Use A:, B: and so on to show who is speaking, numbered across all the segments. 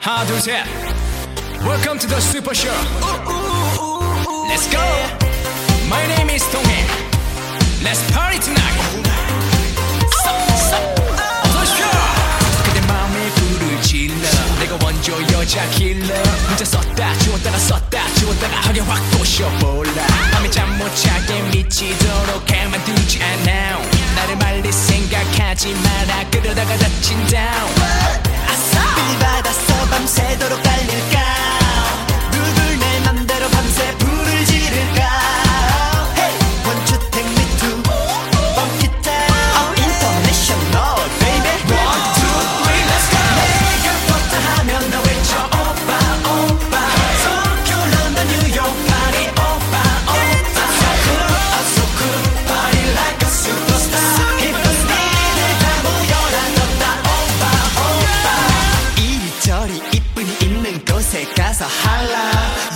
A: 하나 둘셋 Welcome to the Super Show Let's go My name is 동해 Let's party tonight 어서 오십시오 그대 마음에 불을 질러 내가 원조 여자 킬러 문자 썼다 지웠다가 썼다 지웠다가 하게 확 부셔볼라 밤에 잠 못 자게
B: 가서 할라.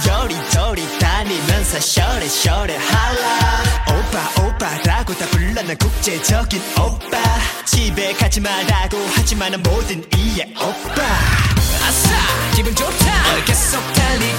B: 여리저리 다니면서 셔레셔레 할라. 오빠 오빠라고 다 불러 난 국제적인 오빠. 집에 가지 말라고 하지만 난 뭐든 이해 오빠.
A: 아싸 기분 좋다. 오늘 계속 달릴